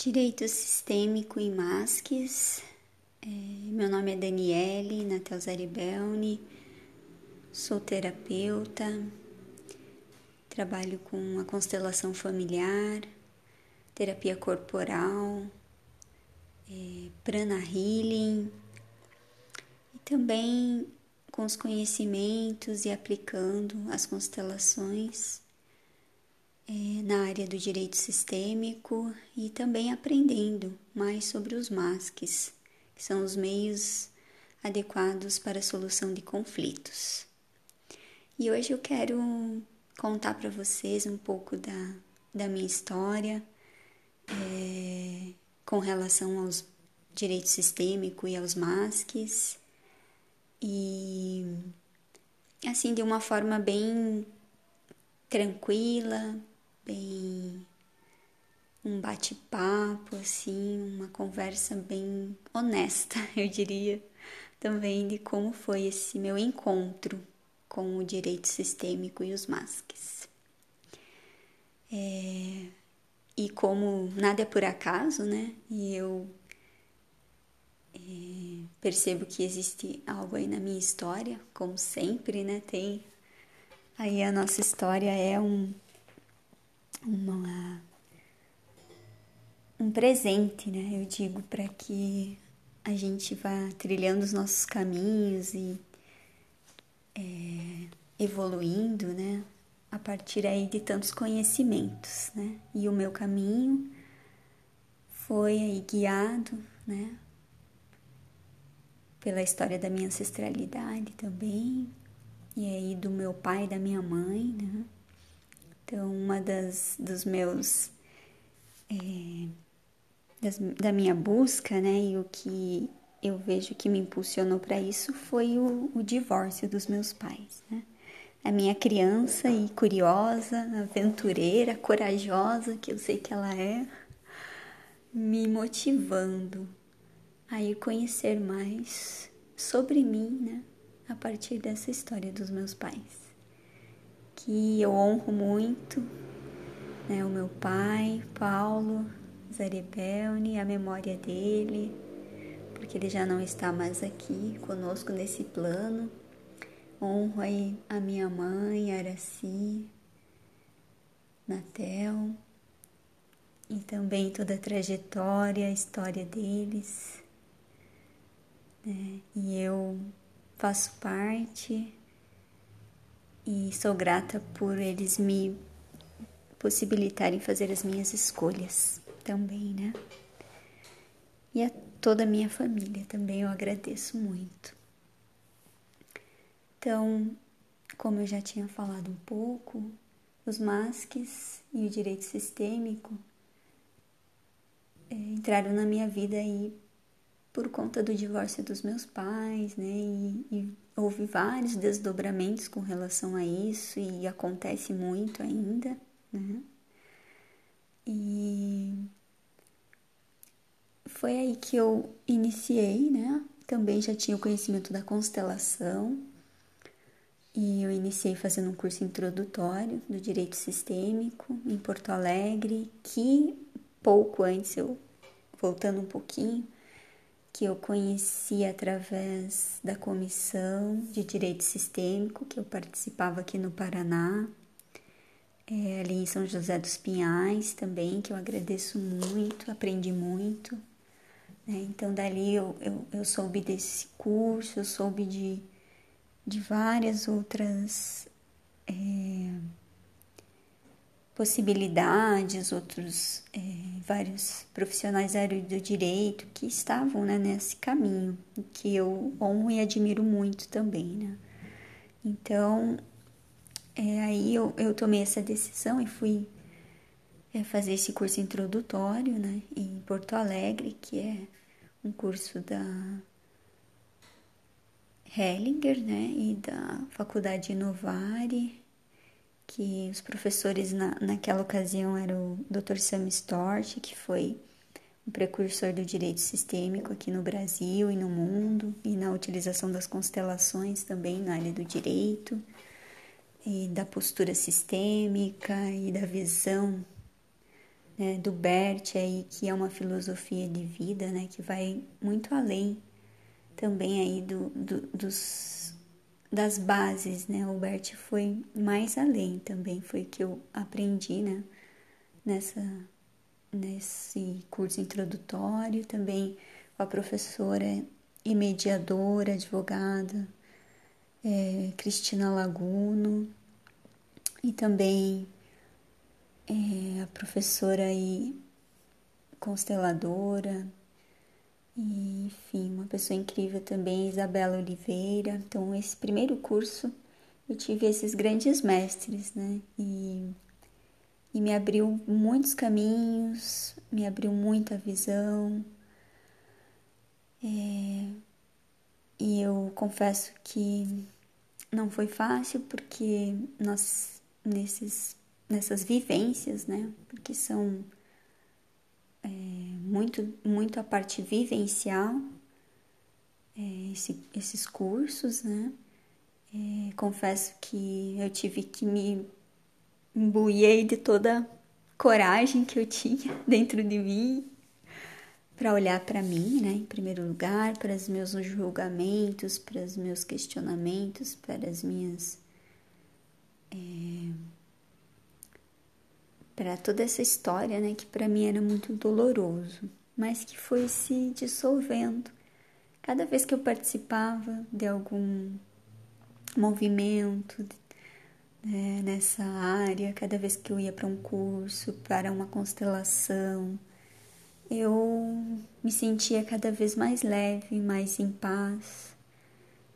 Direito Sistêmico em Masques. É, meu nome é Daniele Natel Zaribelni, sou terapeuta, trabalho com a constelação familiar, terapia corporal, é, prana healing e também com os conhecimentos e aplicando as constelações é, na área do direito sistêmico e também aprendendo mais sobre os masques, que são os meios adequados para a solução de conflitos. E hoje eu quero contar para vocês um pouco da, da minha história é, com relação aos direito sistêmico e aos masques e assim de uma forma bem tranquila, bem um bate-papo assim, uma conversa bem honesta, eu diria, também de como foi esse meu encontro com o direito sistêmico e os masques. É, e como nada é por acaso, né? E eu é, percebo que existe algo aí na minha história, como sempre, né? Tem aí a nossa história é um uma, um presente, né? Eu digo, para que a gente vá trilhando os nossos caminhos e é, evoluindo, né? A partir aí de tantos conhecimentos, né? E o meu caminho foi aí guiado, né? Pela história da minha ancestralidade também, e aí do meu pai e da minha mãe, né? Então, uma das dos meus é, das, da minha busca, né, e o que eu vejo que me impulsionou para isso foi o, o, divórcio dos meus pais, né? A minha criança e curiosa, aventureira, corajosa, que eu sei que ela é, me motivando a ir conhecer mais sobre mim, né, a partir dessa história dos meus pais que eu honro muito né, o meu pai, Paulo Zaribelni, a memória dele, porque ele já não está mais aqui conosco nesse plano. Honro aí a minha mãe, Araci, Natel, e também toda a trajetória, a história deles. Né? E eu faço parte e sou grata por eles me possibilitarem fazer as minhas escolhas também, né? E a toda a minha família também eu agradeço muito. Então, como eu já tinha falado um pouco, os masques e o direito sistêmico é, entraram na minha vida aí por conta do divórcio dos meus pais, né? E, e, houve vários desdobramentos com relação a isso e acontece muito ainda, né? E foi aí que eu iniciei, né? Também já tinha o conhecimento da constelação e eu iniciei fazendo um curso introdutório do direito sistêmico em Porto Alegre, que pouco antes eu voltando um pouquinho que eu conheci através da comissão de direito sistêmico que eu participava aqui no Paraná, é, ali em São José dos Pinhais também, que eu agradeço muito, aprendi muito. Né? Então, dali eu, eu, eu soube desse curso, eu soube de, de várias outras. É, possibilidades, outros é, vários profissionais da área do direito que estavam né, nesse caminho, que eu honro e admiro muito também, né? Então, é, aí eu, eu tomei essa decisão e fui é, fazer esse curso introdutório, né, em Porto Alegre, que é um curso da Hellinger, né, e da Faculdade Inovare, que os professores na, naquela ocasião eram o Dr. Sam Stort, que foi um precursor do direito sistêmico aqui no Brasil e no mundo, e na utilização das constelações também na área do direito, e da postura sistêmica e da visão né, do Bert aí, que é uma filosofia de vida, né, que vai muito além também aí do, do, dos, das bases, né, o Bert foi mais além também, foi que eu aprendi, né, nessa, nesse curso introdutório, também com a professora e mediadora, advogada, é, Cristina Laguno, e também é, a professora e consteladora, e, enfim, uma pessoa incrível também, Isabela Oliveira. Então, esse primeiro curso eu tive esses grandes mestres, né? E, e me abriu muitos caminhos, me abriu muita visão. É, e eu confesso que não foi fácil porque nós nesses nessas vivências, né? Porque são muito muito a parte vivencial é, esse, esses cursos, né? É, confesso que eu tive que me imbuir de toda a coragem que eu tinha dentro de mim para olhar para mim, né, em primeiro lugar, para os meus julgamentos, para os meus questionamentos, para as minhas. É, para toda essa história, né, que para mim era muito doloroso, mas que foi se dissolvendo. Cada vez que eu participava de algum movimento né, nessa área, cada vez que eu ia para um curso, para uma constelação, eu me sentia cada vez mais leve, mais em paz,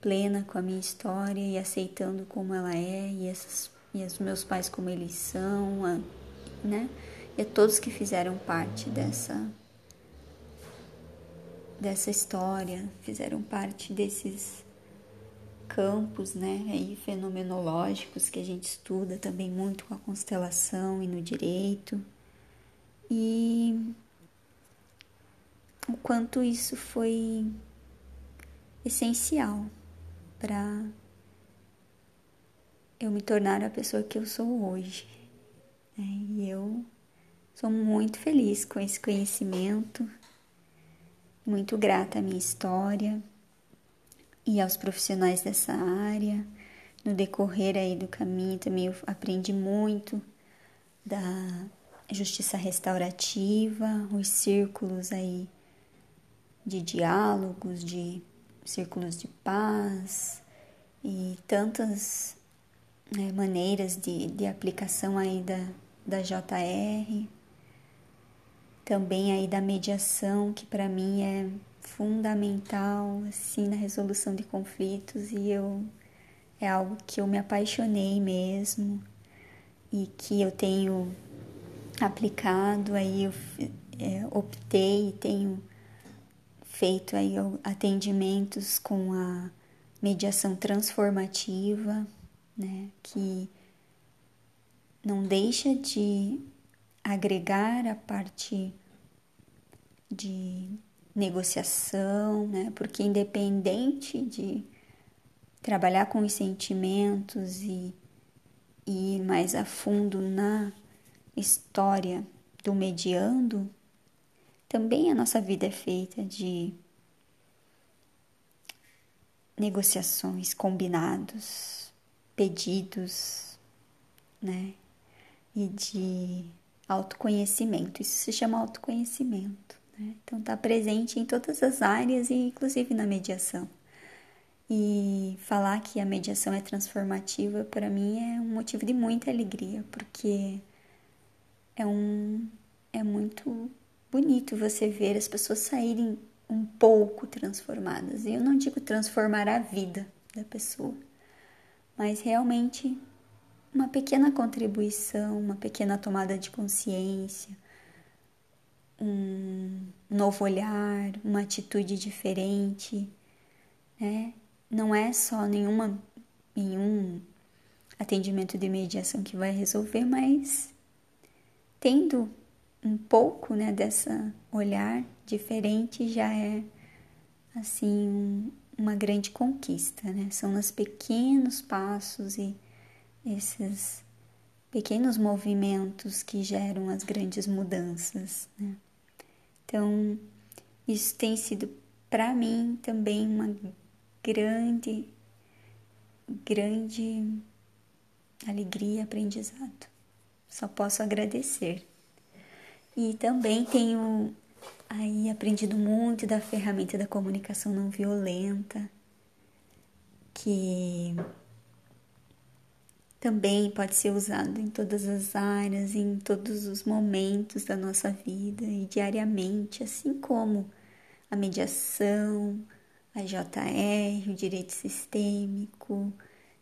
plena com a minha história e aceitando como ela é e, essas, e os meus pais como eles são, a, né? E a todos que fizeram parte dessa dessa história, fizeram parte desses campos, né, aí fenomenológicos que a gente estuda também muito com a constelação e no direito. E o quanto isso foi essencial para eu me tornar a pessoa que eu sou hoje. Né? E eu sou muito feliz com esse conhecimento, muito grata à minha história e aos profissionais dessa área. No decorrer aí do caminho também eu aprendi muito da justiça restaurativa, os círculos aí de diálogos, de círculos de paz e tantas né, maneiras de, de aplicação aí da, da JR, também aí da mediação, que para mim é fundamental assim na resolução de conflitos e eu é algo que eu me apaixonei mesmo e que eu tenho aplicado aí eu é, optei tenho feito aí atendimentos com a mediação transformativa, né, que não deixa de agregar a parte de negociação, né, porque independente de trabalhar com os sentimentos e, ir mais a fundo na história do mediando, também a nossa vida é feita de negociações, combinados, pedidos, né? E de autoconhecimento. Isso se chama autoconhecimento. Né? Então, está presente em todas as áreas e inclusive na mediação. E falar que a mediação é transformativa para mim é um motivo de muita alegria, porque é um é muito bonito você ver as pessoas saírem um pouco transformadas. E eu não digo transformar a vida da pessoa, mas realmente uma pequena contribuição, uma pequena tomada de consciência, um novo olhar, uma atitude diferente, né? Não é só nenhuma nenhum atendimento de mediação que vai resolver, mas tendo um pouco, né, dessa olhar diferente já é assim uma grande conquista, né? São nos pequenos passos e esses pequenos movimentos que geram as grandes mudanças. Né? Então, isso tem sido para mim também uma grande, grande alegria e aprendizado. Só posso agradecer. E também tenho aí aprendido muito da ferramenta da comunicação não violenta, que também pode ser usado em todas as áreas, em todos os momentos da nossa vida e diariamente, assim como a mediação, a JR, o direito sistêmico.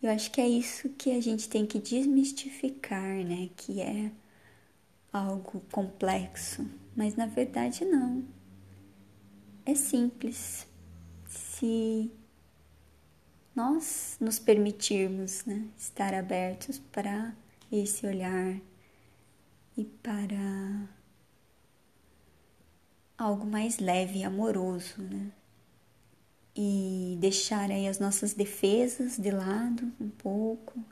Eu acho que é isso que a gente tem que desmistificar, né? Que é algo complexo, mas na verdade não. É simples. Se nós nos permitirmos né, estar abertos para esse olhar e para algo mais leve e amoroso, né? E deixar aí as nossas defesas de lado um pouco,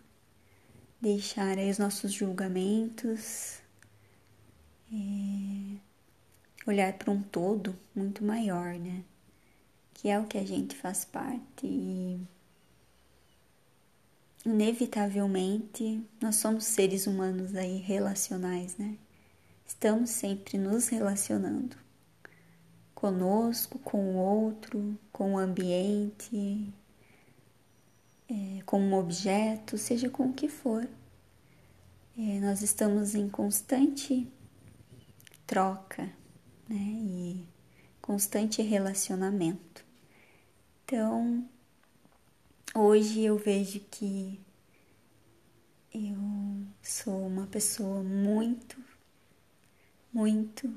deixar aí os nossos julgamentos, é, olhar para um todo muito maior, né? Que é o que a gente faz parte e inevitavelmente nós somos seres humanos aí relacionais, né? Estamos sempre nos relacionando conosco, com o outro, com o ambiente, é, com um objeto, seja com o que for. É, nós estamos em constante troca né, e constante relacionamento. Então, Hoje eu vejo que eu sou uma pessoa muito, muito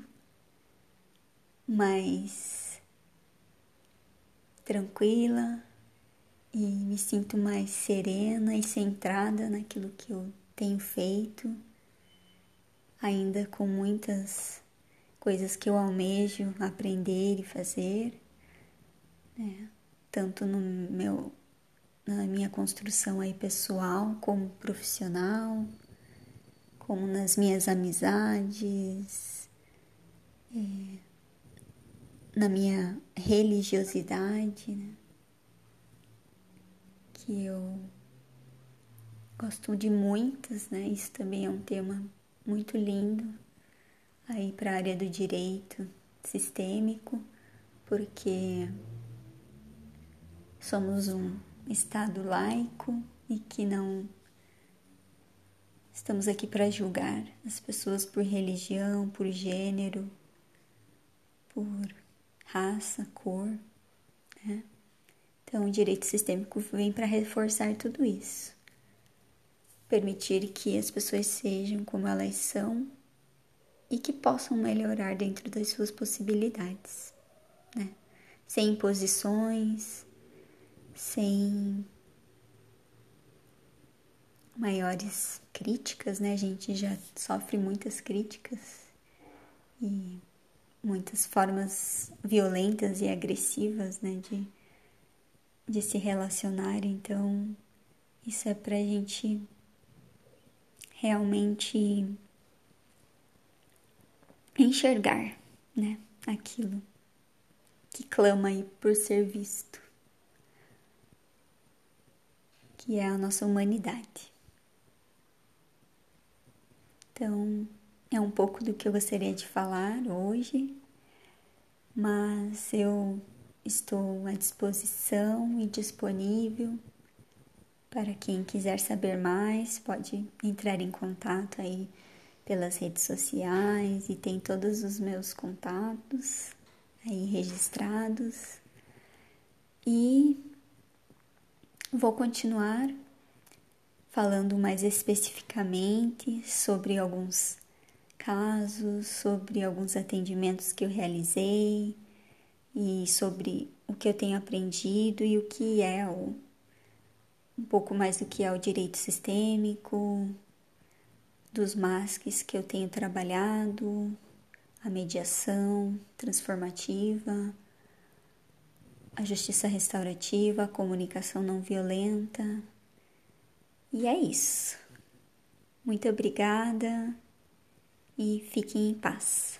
mais tranquila e me sinto mais serena e centrada naquilo que eu tenho feito, ainda com muitas coisas que eu almejo aprender e fazer, né? tanto no meu na minha construção aí pessoal, como profissional, como nas minhas amizades, é, na minha religiosidade, né? que eu gosto de muitas, né? Isso também é um tema muito lindo aí para a área do direito sistêmico, porque somos um Estado laico e que não estamos aqui para julgar as pessoas por religião, por gênero, por raça, cor. Né? Então, o direito sistêmico vem para reforçar tudo isso. Permitir que as pessoas sejam como elas são e que possam melhorar dentro das suas possibilidades, né? Sem imposições, sem maiores críticas, né? A gente já sofre muitas críticas e muitas formas violentas e agressivas, né? De, de se relacionar. Então, isso é pra gente realmente enxergar, né? Aquilo que clama aí por ser visto que é a nossa humanidade. Então, é um pouco do que eu gostaria de falar hoje, mas eu estou à disposição e disponível para quem quiser saber mais, pode entrar em contato aí pelas redes sociais e tem todos os meus contatos aí registrados. E Vou continuar falando mais especificamente sobre alguns casos, sobre alguns atendimentos que eu realizei e sobre o que eu tenho aprendido e o que é o, um pouco mais do que é o direito sistêmico, dos masques que eu tenho trabalhado, a mediação transformativa a justiça restaurativa, a comunicação não violenta. E é isso. Muito obrigada e fiquem em paz.